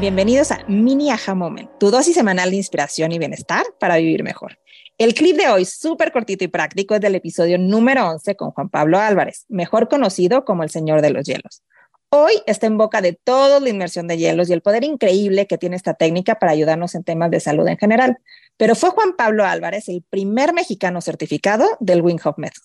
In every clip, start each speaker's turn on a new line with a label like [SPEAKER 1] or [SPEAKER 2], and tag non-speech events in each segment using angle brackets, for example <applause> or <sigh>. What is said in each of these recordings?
[SPEAKER 1] Bienvenidos a Mini Aha Moment, tu dosis semanal de inspiración y bienestar para vivir mejor. El clip de hoy, súper cortito y práctico, es del episodio número 11 con Juan Pablo Álvarez, mejor conocido como el Señor de los Hielos. Hoy está en boca de todos la inmersión de hielos y el poder increíble que tiene esta técnica para ayudarnos en temas de salud en general. Pero fue Juan Pablo Álvarez el primer mexicano certificado del Wing Hop Method.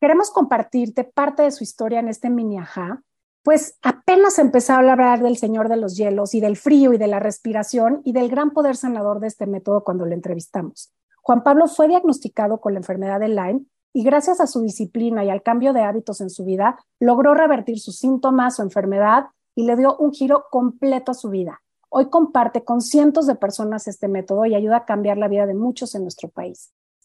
[SPEAKER 2] Queremos compartirte parte de su historia en este mini ajá, pues apenas empezó a hablar del Señor de los Hielos y del frío y de la respiración y del gran poder sanador de este método cuando lo entrevistamos. Juan Pablo fue diagnosticado con la enfermedad de Lyme y gracias a su disciplina y al cambio de hábitos en su vida, logró revertir sus síntomas, su enfermedad y le dio un giro completo a su vida. Hoy comparte con cientos de personas este método y ayuda a cambiar la vida de muchos en nuestro país.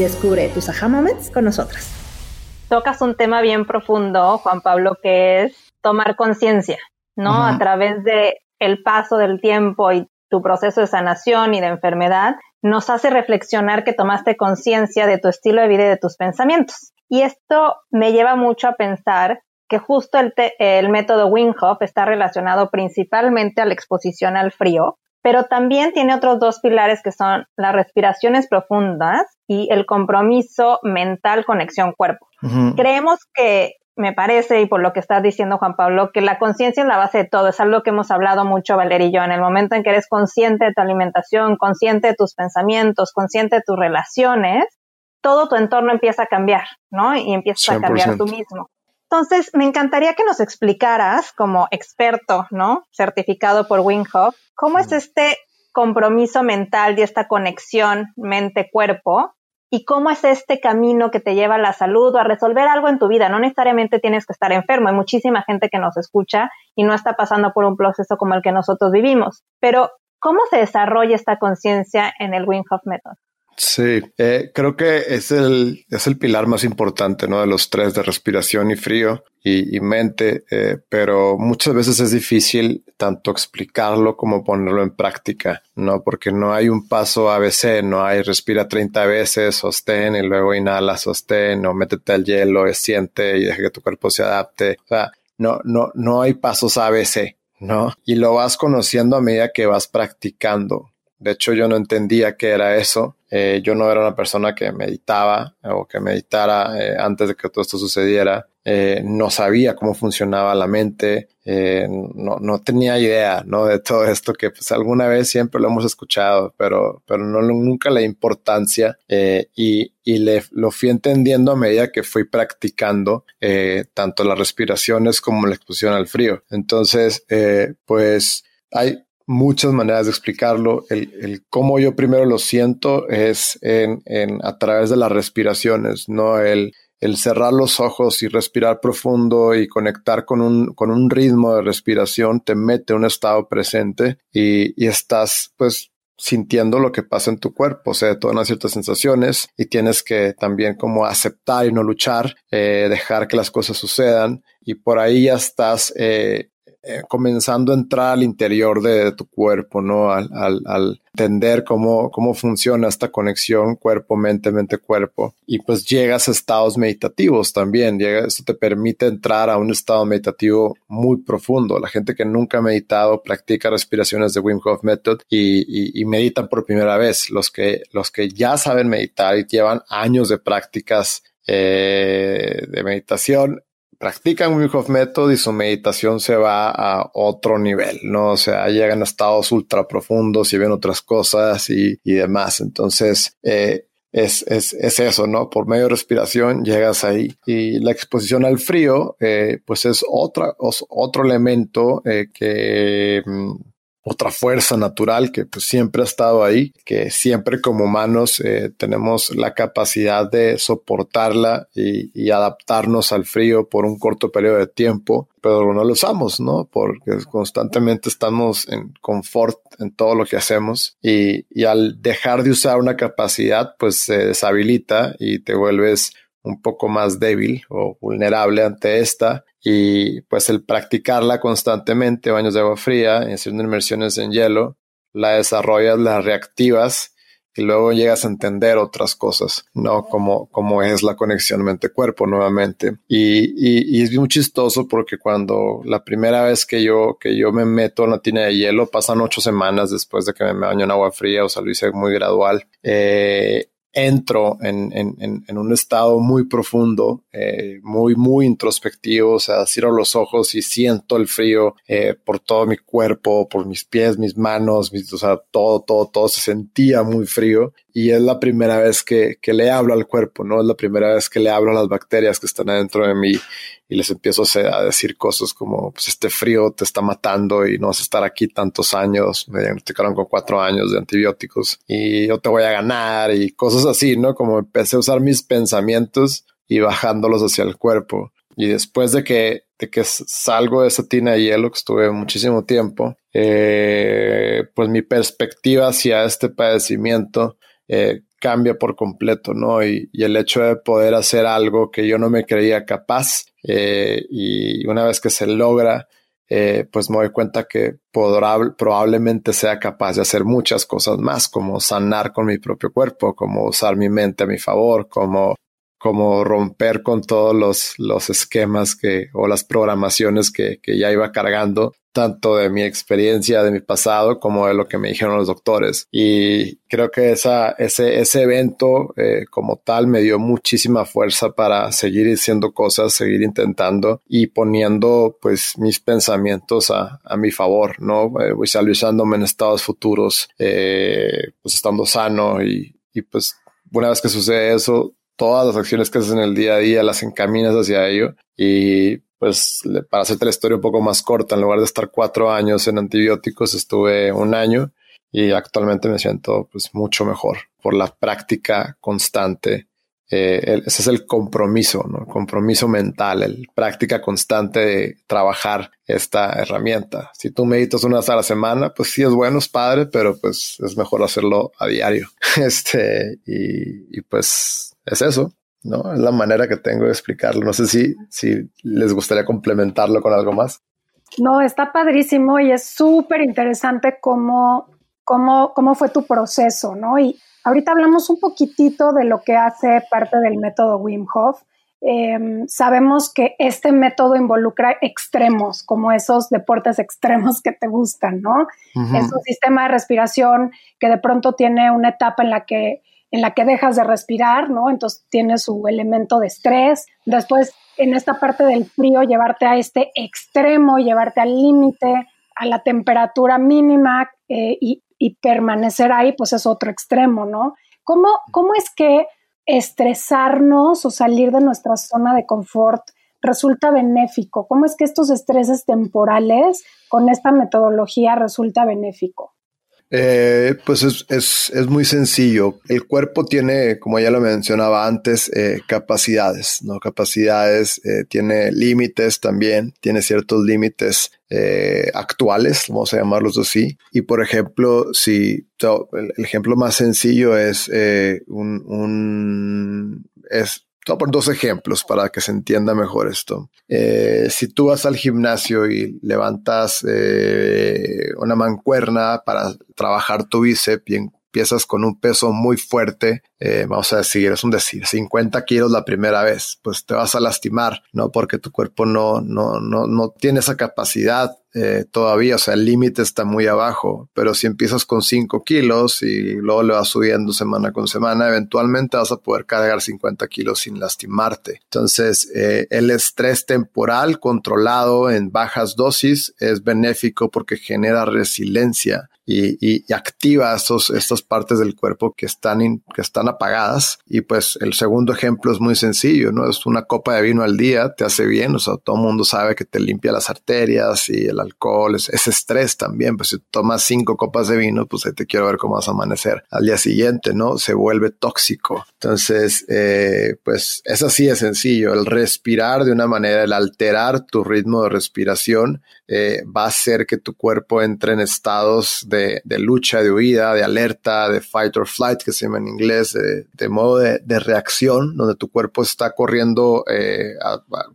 [SPEAKER 1] descubre tus aha moments con nosotras.
[SPEAKER 3] Tocas un tema bien profundo, Juan Pablo, que es tomar conciencia, ¿no? A través de el paso del tiempo y tu proceso de sanación y de enfermedad, nos hace reflexionar que tomaste conciencia de tu estilo de vida y de tus pensamientos. Y esto me lleva mucho a pensar que justo el, el método Wim Hof está relacionado principalmente a la exposición al frío, pero también tiene otros dos pilares que son las respiraciones profundas y el compromiso mental conexión cuerpo. Creemos que me parece, y por lo que estás diciendo Juan Pablo, que la conciencia es la base de todo. Es algo que hemos hablado mucho, Valeria y yo. En el momento en que eres consciente de tu alimentación, consciente de tus pensamientos, consciente de tus relaciones, todo tu entorno empieza a cambiar, ¿no? Y empiezas a cambiar tú mismo. Entonces, me encantaría que nos explicaras, como experto, ¿no? Certificado por Wim ¿cómo es este compromiso mental y esta conexión mente-cuerpo? ¿Y cómo es este camino que te lleva a la salud o a resolver algo en tu vida? No necesariamente tienes que estar enfermo. Hay muchísima gente que nos escucha y no está pasando por un proceso como el que nosotros vivimos. Pero, ¿cómo se desarrolla esta conciencia en el Wim Hof Method?
[SPEAKER 4] Sí, eh, creo que es el, es el pilar más importante, ¿no? De los tres, de respiración y frío y, mente, eh, pero muchas veces es difícil tanto explicarlo como ponerlo en práctica, ¿no? Porque no hay un paso ABC, no hay respira 30 veces, sostén y luego inhala, sostén o métete al hielo, siente y deja que tu cuerpo se adapte. O sea, no, no, no hay pasos ABC, ¿no? Y lo vas conociendo a medida que vas practicando. De hecho, yo no entendía qué era eso. Eh, yo no era una persona que meditaba o que meditara eh, antes de que todo esto sucediera. Eh, no sabía cómo funcionaba la mente. No, no, tenía idea ¿no? de todo esto que pues alguna vez siempre lo hemos escuchado, pero, pero nunca la importancia y, y le, lo fui entendiendo a medida que fui practicando tanto las respiraciones como la exposición al frío. Entonces, pues hay muchas maneras de explicarlo. El, el, cómo yo primero lo siento es en, en, a través de las respiraciones, no el, el cerrar los ojos y respirar profundo y conectar con un, con un ritmo de respiración te mete un estado presente y, y estás pues sintiendo lo que pasa en tu cuerpo, sea, todas ciertas sensaciones y tienes que también como aceptar y no luchar, eh, dejar que las cosas sucedan y por ahí ya estás eh, eh, comenzando a entrar al interior de, tu cuerpo, ¿no? Al, al, entender cómo, cómo funciona esta conexión cuerpo, mente, mente, cuerpo. Y pues llegas a estados meditativos también. Llega, eso te permite entrar a un estado meditativo muy profundo. La gente que nunca ha meditado practica respiraciones de Wim Hof Method y, y, meditan por primera vez. Los que, los que ya saben meditar y llevan años de prácticas eh, de meditación practican Wim Hof Method y su meditación se va a otro nivel, ¿no? O sea, llegan a estados ultra profundos y ven otras cosas y, y demás. Entonces, eh, es, es, es, eso, ¿no? Por medio de respiración llegas ahí. Y la exposición al frío, eh, pues es otra, otro elemento eh, que mm, otra fuerza natural que pues siempre ha estado ahí, que siempre como humanos eh, tenemos la capacidad de soportarla y, adaptarnos al frío por un corto periodo de tiempo, pero no lo usamos, ¿no? Porque constantemente estamos en confort en todo lo que hacemos y al dejar de usar una capacidad, pues se deshabilita y te vuelves un poco más débil o vulnerable ante esta y pues el practicarla constantemente, baños de agua fría, haciendo inmersiones en hielo, la desarrollas, la reactivas y luego llegas a entender otras cosas, ¿no? Como, como es la conexión mente-cuerpo nuevamente. Y, y, es muy chistoso porque cuando la primera vez que yo, que yo me meto en la tina de hielo, pasan ocho semanas después de que me baño en agua fría, o sea, lo hice muy gradual. Eh, entro en, un estado muy profundo, eh, muy, muy introspectivo, o sea, cierro los ojos y siento el frío eh, por todo mi cuerpo, por mis pies, mis manos, mis, o sea, todo, todo, todo se sentía muy frío y es la primera vez que, que le hablo al cuerpo, ¿no? Es la primera vez que le hablo a las bacterias que están adentro de mí y les empiezo a decir cosas como, pues este frío te está matando y no vas a estar aquí tantos años, me diagnosticaron con cuatro años de antibióticos y yo te voy a ganar y cosas así, ¿no? Como empecé a usar mis pensamientos y bajándolos hacia el cuerpo. Y después de que, de que salgo de esa tina de hielo, que estuve muchísimo tiempo, eh, pues mi perspectiva hacia este padecimiento eh, cambia por completo, ¿no? Y, y, el hecho de poder hacer algo que yo no me creía capaz eh, y una vez que se logra, eh, pues me doy cuenta que podrá, probablemente sea capaz de hacer muchas cosas más, como sanar con mi propio cuerpo, como usar mi mente a mi favor, como como romper con todos los, los esquemas que, o las programaciones que, que, ya iba cargando, tanto de mi experiencia, de mi pasado, como de lo que me dijeron los doctores. Y creo que esa, ese, ese evento eh, como tal me dio muchísima fuerza para seguir haciendo cosas, seguir intentando y poniendo pues mis pensamientos a, a mi favor, ¿no? Eh, visualizándome en estados futuros, eh, pues estando sano y, y pues una vez que sucede eso, todas las acciones que haces en el día a día las encaminas hacia ello y pues para hacerte la historia un poco más corta, en lugar de estar cuatro años en antibióticos, estuve un año y actualmente me siento pues mucho mejor por la práctica constante. Eh, ese es el compromiso, ¿no? compromiso mental, el práctica constante de trabajar esta herramienta. Si tú meditas una vez a la semana, pues sí es bueno, es padre, pero pues es mejor hacerlo a diario. <laughs> Este, y pues es eso, ¿no? Es la manera que tengo de explicarlo. No sé si, si les gustaría complementarlo con algo más.
[SPEAKER 2] No, está padrísimo y es súper interesante cómo, cómo, cómo fue tu proceso, ¿no? Y ahorita hablamos un poquitito de lo que hace parte del método Wim Hof. Em, sabemos que este método involucra extremos, como esos deportes extremos que te gustan, ¿no? Es un sistema de respiración que de pronto tiene una etapa en la que en la que dejas de respirar, ¿no? Entonces tiene su elemento de estrés. Después, en esta parte del frío, llevarte a este extremo, llevarte al límite, a la temperatura mínima eh, y, permanecer ahí, pues es otro extremo, ¿no? ¿Cómo, ¿Cómo es que estresarnos o salir de nuestra zona de confort resulta benéfico? ¿Cómo es que estos estreses temporales con esta metodología resulta benéfico?
[SPEAKER 4] Eh, pues es, es, es, muy sencillo. El cuerpo tiene, como ya lo mencionaba antes, eh, capacidades, ¿no? Capacidades, eh, tiene límites también, tiene ciertos límites eh, actuales, vamos a llamarlos así. Y por ejemplo, si el, ejemplo más sencillo es eh, un, un es Voy a poner dos ejemplos para que se entienda mejor esto. Eh, si tú vas al gimnasio y levantas eh, una mancuerna para trabajar tu bíceps y empiezas con un peso muy fuerte, eh, vamos a decir, es un decir, 50 kilos la primera vez, pues te vas a lastimar, ¿no? Porque tu cuerpo no, no, no, no tiene esa capacidad eh, todavía, o sea, el límite está muy abajo, pero si empiezas con 5 kilos y luego le vas subiendo semana con semana, eventualmente vas a poder cargar 50 kilos sin lastimarte. Entonces, eh, el estrés temporal controlado en bajas dosis es benéfico porque genera resiliencia y, activa estos, estas partes del cuerpo que están, que están apagadas. Y pues el segundo ejemplo es muy sencillo, ¿no? Es una copa de vino al día, te hace bien, o sea, todo el mundo sabe que te limpia las arterias y el alcohol, es, estrés también, pues si tomas cinco copas de vino, pues ahí te quiero ver cómo vas a amanecer al día siguiente, ¿no? Se vuelve tóxico. Entonces, eh, pues es así de sencillo, el respirar de una manera, el alterar tu ritmo de respiración eh, va a hacer que tu cuerpo entre en estados de, lucha, de huida, de alerta, de fight or flight, que se llama en inglés, de, modo de, reacción, donde tu cuerpo está corriendo eh,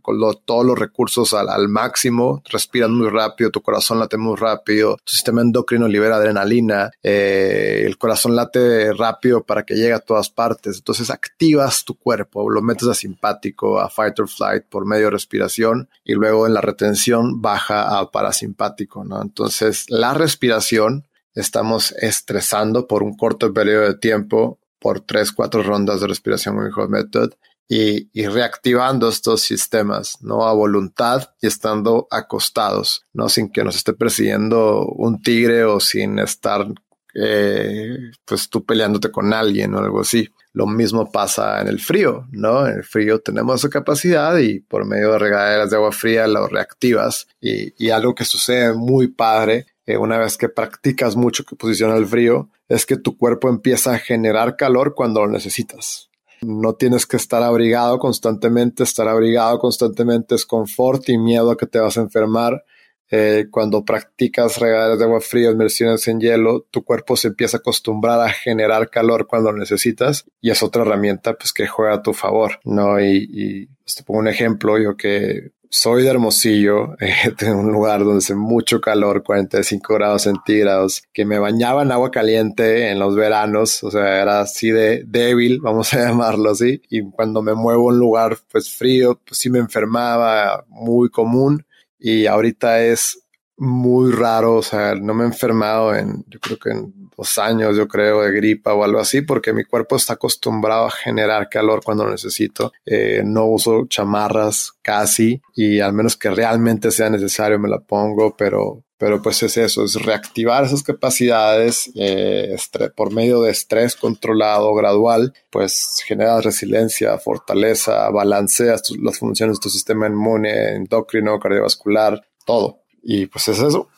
[SPEAKER 4] con todos los recursos al, máximo, respiras muy rápido, tu corazón late muy rápido, tu sistema endocrino libera adrenalina, eh, el corazón late rápido para que llegue a todas partes. Entonces activas tu cuerpo, lo metes a simpático, a fight or flight por medio de respiración y luego en la retención baja a parasimpático, ¿no? Entonces, la respiración, estamos estresando por un corto periodo de tiempo, por tres, cuatro rondas de respiración Method, y, y, reactivando estos sistemas, ¿no? A voluntad y estando acostados, ¿no? Sin que nos esté persiguiendo un tigre o sin estar, eh, pues tú peleándote con alguien o algo así. Lo mismo pasa en el frío, ¿no? En el frío tenemos esa capacidad y por medio de regaderas de agua fría lo reactivas. Y, algo que sucede muy padre eh, una vez que practicas mucho que posiciona el frío es que tu cuerpo empieza a generar calor cuando lo necesitas. No tienes que estar abrigado constantemente, estar abrigado constantemente es confort y miedo a que te vas a enfermar eh, cuando practicas regaderas de agua fría, inmersiones en hielo, tu cuerpo se empieza a acostumbrar a generar calor cuando lo necesitas y es otra herramienta pues que juega a tu favor, ¿no? Y, y pues, te pongo un ejemplo, yo que soy de Hermosillo, <laughs> eh, en un lugar donde hace mucho calor, 45 grados centígrados, que me bañaba en agua caliente en los veranos, o sea, era así de débil, <laughs> vamos a llamarlo así, y cuando me muevo a un lugar pues frío, pues sí me enfermaba, muy común, y ahorita es muy raro, o sea, no me he enfermado en, yo creo que en dos años, yo creo, de gripa o algo así, porque mi cuerpo está acostumbrado a generar calor cuando lo necesito. Eh, no uso chamarras casi y al menos que realmente sea necesario me la pongo, pero pero pues es eso, es reactivar esas capacidades eh, por medio de estrés controlado, gradual, pues genera resiliencia, fortaleza, balanceas las funciones de tu sistema inmune, endocrino, cardiovascular, todo. Y pues es eso,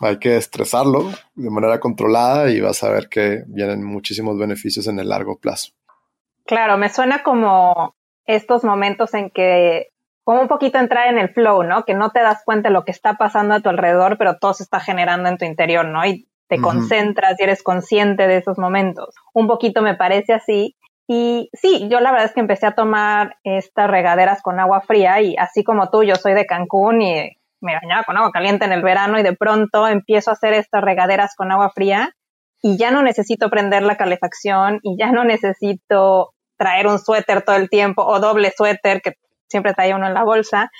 [SPEAKER 4] hay que estresarlo de manera controlada y vas a ver que vienen muchísimos beneficios en el largo plazo.
[SPEAKER 3] Claro, me suena como estos momentos en que como un poquito entrar en el flow, ¿no? Que no te das cuenta de lo que está pasando a tu alrededor, pero todo se está generando en tu interior, ¿no? Y te concentras y eres consciente de esos momentos. Un poquito me parece así. Y sí, yo la verdad es que empecé a tomar estas regaderas con agua fría y así como tú, yo soy de Cancún y me bañaba con agua caliente en el verano y de pronto empiezo a hacer estas regaderas con agua fría y ya no necesito prender la calefacción y ya no necesito traer un suéter todo el tiempo o doble suéter que siempre trae uno en la bolsa.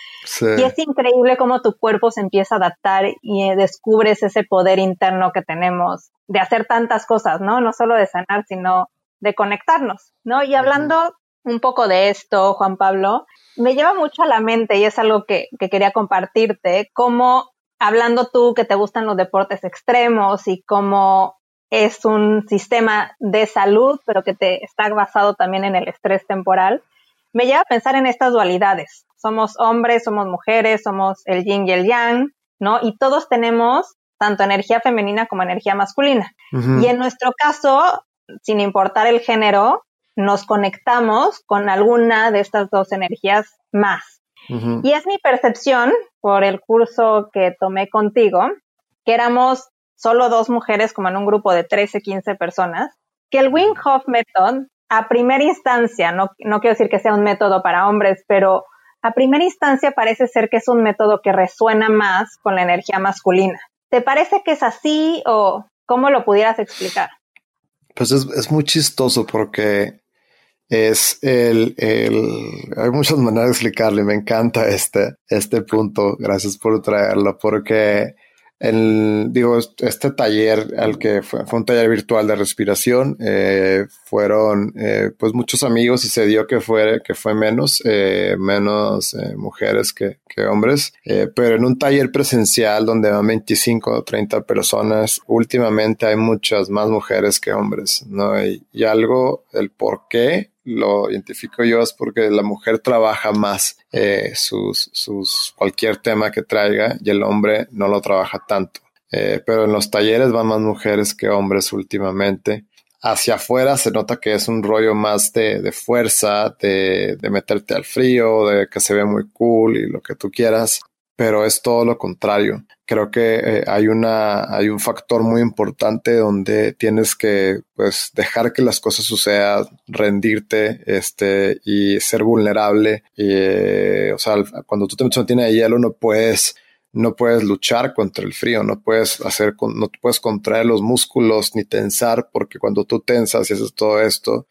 [SPEAKER 3] Y es increíble cómo tu cuerpo se empieza a adaptar y eh, descubres ese poder interno que tenemos de hacer tantas cosas, ¿no? No solo de sanar, sino de conectarnos, ¿no? Y hablando un poco de esto, Juan Pablo, me lleva mucho a la mente y es algo que, que quería compartirte, cómo hablando tú que te gustan los deportes extremos y cómo es un sistema de salud, pero que te está basado también en el estrés temporal me lleva a pensar en estas dualidades. Somos hombres, somos mujeres, somos el yin y el yang, ¿no? Y todos tenemos tanto energía femenina como energía masculina. Y en nuestro caso, sin importar el género, nos conectamos con alguna de estas dos energías más. Y es mi percepción, por el curso que tomé contigo, que éramos solo dos mujeres como en un grupo de 13, 15 personas, que el Wing Hof Method a primera instancia, no, no quiero decir que sea un método para hombres, pero a primera instancia parece ser que es un método que resuena más con la energía masculina. ¿Te parece que es así o cómo lo pudieras explicar?
[SPEAKER 4] Pues es, muy chistoso porque es el, hay muchas maneras de explicarle, me encanta este, este punto, gracias por traerlo, porque el, digo, este taller al que fue, fue un taller virtual de respiración, eh, fueron eh, pues muchos amigos y se dio que fue, que fue menos, eh, menos mujeres que, que hombres, pero en un taller presencial donde van 25 o 30 personas, últimamente hay muchas más mujeres que hombres, ¿no? Y, y algo, el por qué lo identifico yo es porque la mujer trabaja más eh, sus, sus, cualquier tema que traiga y el hombre no lo trabaja tanto. Eh, pero en los talleres van más mujeres que hombres últimamente. Hacia afuera se nota que es un rollo más de, de fuerza, de, de meterte al frío, de que se ve muy cool y lo que tú quieras pero es todo lo contrario. Creo que eh, hay una, hay un factor muy importante donde tienes que, pues, dejar que las cosas sucedan, rendirte, este, y ser vulnerable. Y, eh, o sea, cuando tú te metes una de hielo no puedes, no puedes luchar contra el frío, no puedes hacer, no puedes contraer los músculos ni tensar, porque cuando tú tensas y haces todo esto,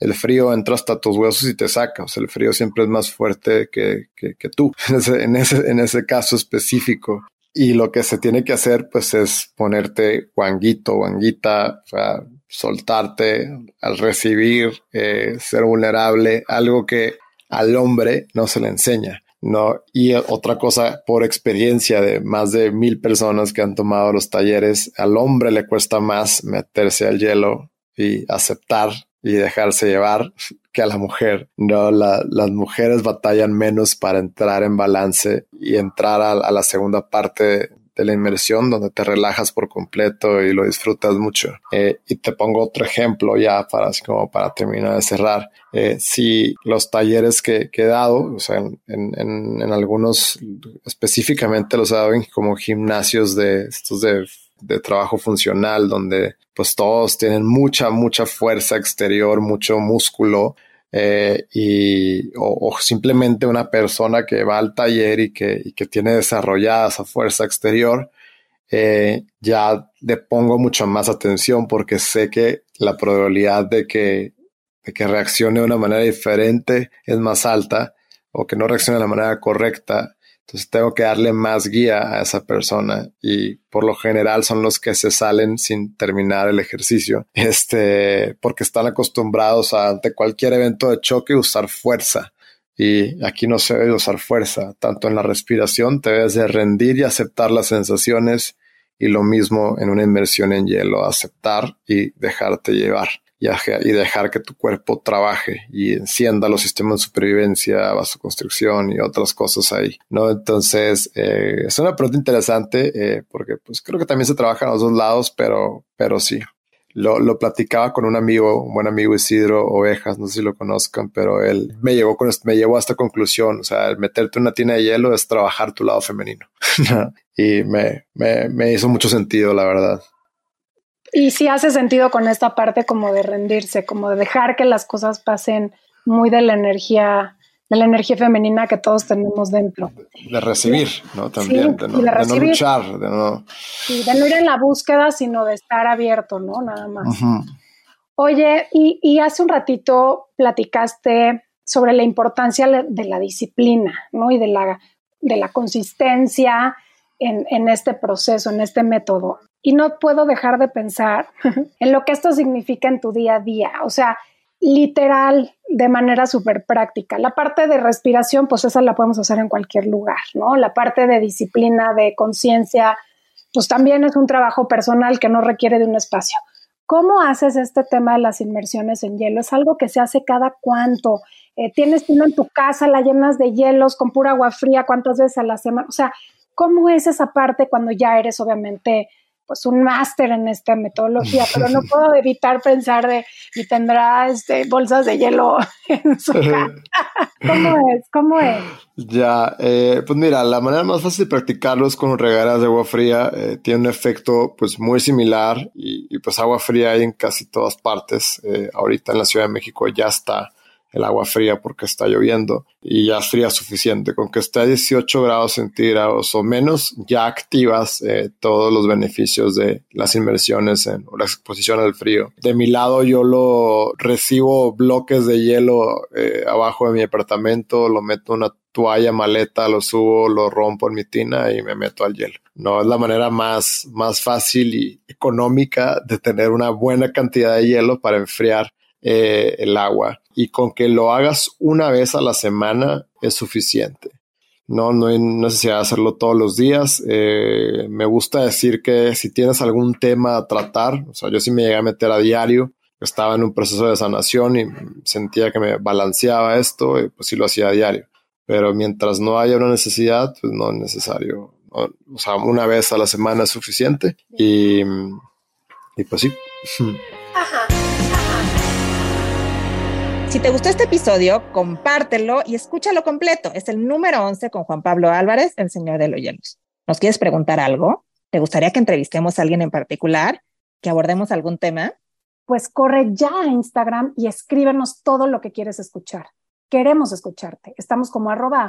[SPEAKER 4] el frío entra hasta tus huesos y te saca. O sea, el frío siempre es más fuerte que, tú <laughs> en ese, en, ese, en ese caso específico. Y lo que se tiene que hacer, pues, es ponerte guanguito, guanguita, soltarte al recibir, eh, ser vulnerable, algo que al hombre no se le enseña. No, y otra cosa, por experiencia de más de mil personas que han tomado los talleres, al hombre le cuesta más meterse al hielo y aceptar y dejarse llevar que a la mujer. No, las mujeres batallan menos para entrar en balance y entrar a, la segunda parte de la inmersión donde te relajas por completo y lo disfrutas mucho. Eh, y te pongo otro ejemplo ya para así como para terminar de cerrar. Eh, si los talleres que, he dado, o sea, en, en, en algunos específicamente los he dado en como gimnasios de estos de de trabajo funcional donde pues todos tienen mucha, mucha fuerza exterior, mucho músculo eh, y, o, simplemente una persona que va al taller y que, y que tiene desarrollada esa fuerza exterior, eh, ya le pongo mucho más atención porque sé que la probabilidad de que, de que reaccione de una manera diferente es más alta o que no reaccione de la manera correcta entonces tengo que darle más guía a esa persona y por lo general son los que se salen sin terminar el ejercicio, <laughs> este, porque están acostumbrados a ante cualquier evento de choque usar fuerza. Y aquí no se debe usar fuerza, tanto en la respiración te debes de rendir y aceptar las sensaciones y lo mismo en una inmersión en hielo, aceptar y dejarte llevar y, dejar que tu cuerpo trabaje y encienda los sistemas de supervivencia, vasoconstricción y otras cosas ahí, ¿no? Entonces, eh, es una pregunta interesante eh, porque pues creo que también se trabaja en los dos lados, pero, pero sí. Lo, lo platicaba con un amigo, un buen amigo Isidro Ovejas, no sé si lo conozcan, pero él me llevó, con, me llevó a esta conclusión. O sea, el meterte una tina de hielo es trabajar tu lado femenino. <laughs> y me, me, me hizo mucho sentido, la verdad.
[SPEAKER 2] Y sí hace sentido con esta parte como de rendirse, como de dejar que las cosas pasen muy de la energía, de la energía femenina que todos tenemos dentro.
[SPEAKER 4] De recibir, ¿no? También, de, no, luchar, de no...
[SPEAKER 2] Sí, de no ir en la búsqueda, sino de estar abierto, ¿no? Nada más. Oye, y, y, hace un ratito platicaste sobre la importancia de la disciplina, ¿no? Y de la, de la consistencia en, en este proceso, en este método y no puedo dejar de pensar <laughs> en lo que esto significa en tu día a día. O sea, literal, de manera súper práctica. La parte de respiración, pues esa la podemos hacer en cualquier lugar, ¿no? La parte de disciplina, de conciencia, pues también es un trabajo personal que no requiere de un espacio. ¿Cómo haces este tema de las inmersiones en hielo? ¿Es algo que se hace cada cuánto? Eh, ¿Tienes uno en tu casa, la llenas de hielos con pura agua fría? ¿Cuántas veces a la semana? O sea, ¿cómo es esa parte cuando ya eres obviamente pues un máster en esta metodología, <laughs> pero no puedo evitar pensar de, y tendrá este, bolsas de hielo <laughs> en su <laughs> casa. ¿Cómo es? ¿Cómo es?
[SPEAKER 4] Ya, eh, pues mira, la manera más fácil de practicarlo es con regadas de agua fría. Eh, tiene un efecto pues muy similar y, y, pues agua fría hay en casi todas partes. Eh, ahorita en la Ciudad de México ya está el agua fría porque está lloviendo y ya fría suficiente. Con que esté a 18 grados centígrados o menos, ya activas eh, todos los beneficios de las inmersiones en, o la exposición al frío. De mi lado, yo lo recibo bloques de hielo eh, abajo de mi apartamento, lo meto en una toalla, maleta, lo subo, lo rompo en mi tina y me meto al hielo. No es la manera más, más fácil y económica de tener una buena cantidad de hielo para enfriar eh, el agua. Y con que lo hagas una vez a la semana es suficiente. No, no hay necesidad de hacerlo todos los días. Eh, me gusta decir que si tienes algún tema a tratar, o sea, yo sí me llegué a meter a diario, estaba en un proceso de sanación y sentía que me balanceaba esto, y pues sí lo hacía a diario. Pero mientras no haya una necesidad, pues no es necesario. O sea, una vez a la semana es suficiente y, y pues sí.
[SPEAKER 1] Si te gustó este episodio, compártelo y escúchalo completo. Es el número 11 con Juan Pablo Álvarez, el señor de los hielos. ¿Nos quieres preguntar algo? ¿Te gustaría que entrevistemos a alguien en particular? ¿Que abordemos algún tema?
[SPEAKER 2] Pues corre ya a Instagram y escríbenos todo lo que quieres escuchar. Queremos escucharte. Estamos como arroba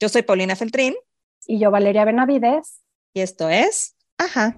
[SPEAKER 1] Yo soy Paulina Feltrín.
[SPEAKER 2] Y yo Valeria Benavides.
[SPEAKER 1] Y esto es Ajá.